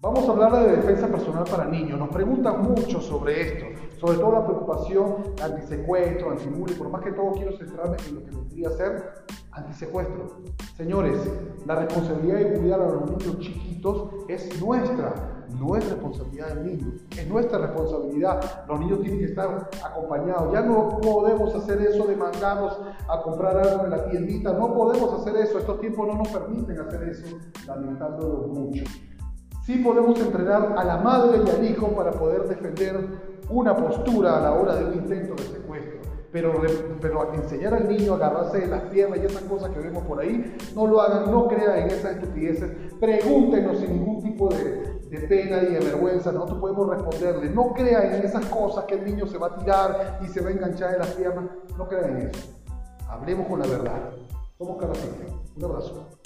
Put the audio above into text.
Vamos a hablar de defensa personal para niños. Nos preguntan mucho sobre esto, sobre todo la preocupación antisecuestro, antimuli. Por más que todo quiero centrarme en lo que vendría a ser antisecuestro. Señores, la responsabilidad de cuidar a los niños chiquitos es nuestra, no es responsabilidad del niño, es nuestra responsabilidad. Los niños tienen que estar acompañados. Ya no podemos hacer eso de mandarlos a comprar algo en la tiendita, no podemos hacer eso. Estos tiempos no nos permiten hacer eso, lamentándolo mucho. Sí podemos entrenar a la madre y al hijo para poder defender una postura a la hora de un intento de secuestro. Pero, pero enseñar al niño a agarrarse de las piernas y esas cosas que vemos por ahí, no lo hagan, no crean en esas estupideces. Pregúntenos sin ningún tipo de, de pena y de vergüenza, nosotros podemos responderle. No crean en esas cosas que el niño se va a tirar y se va a enganchar de las piernas. No crean en eso. Hablemos con la verdad. Somos Caracas. Un abrazo.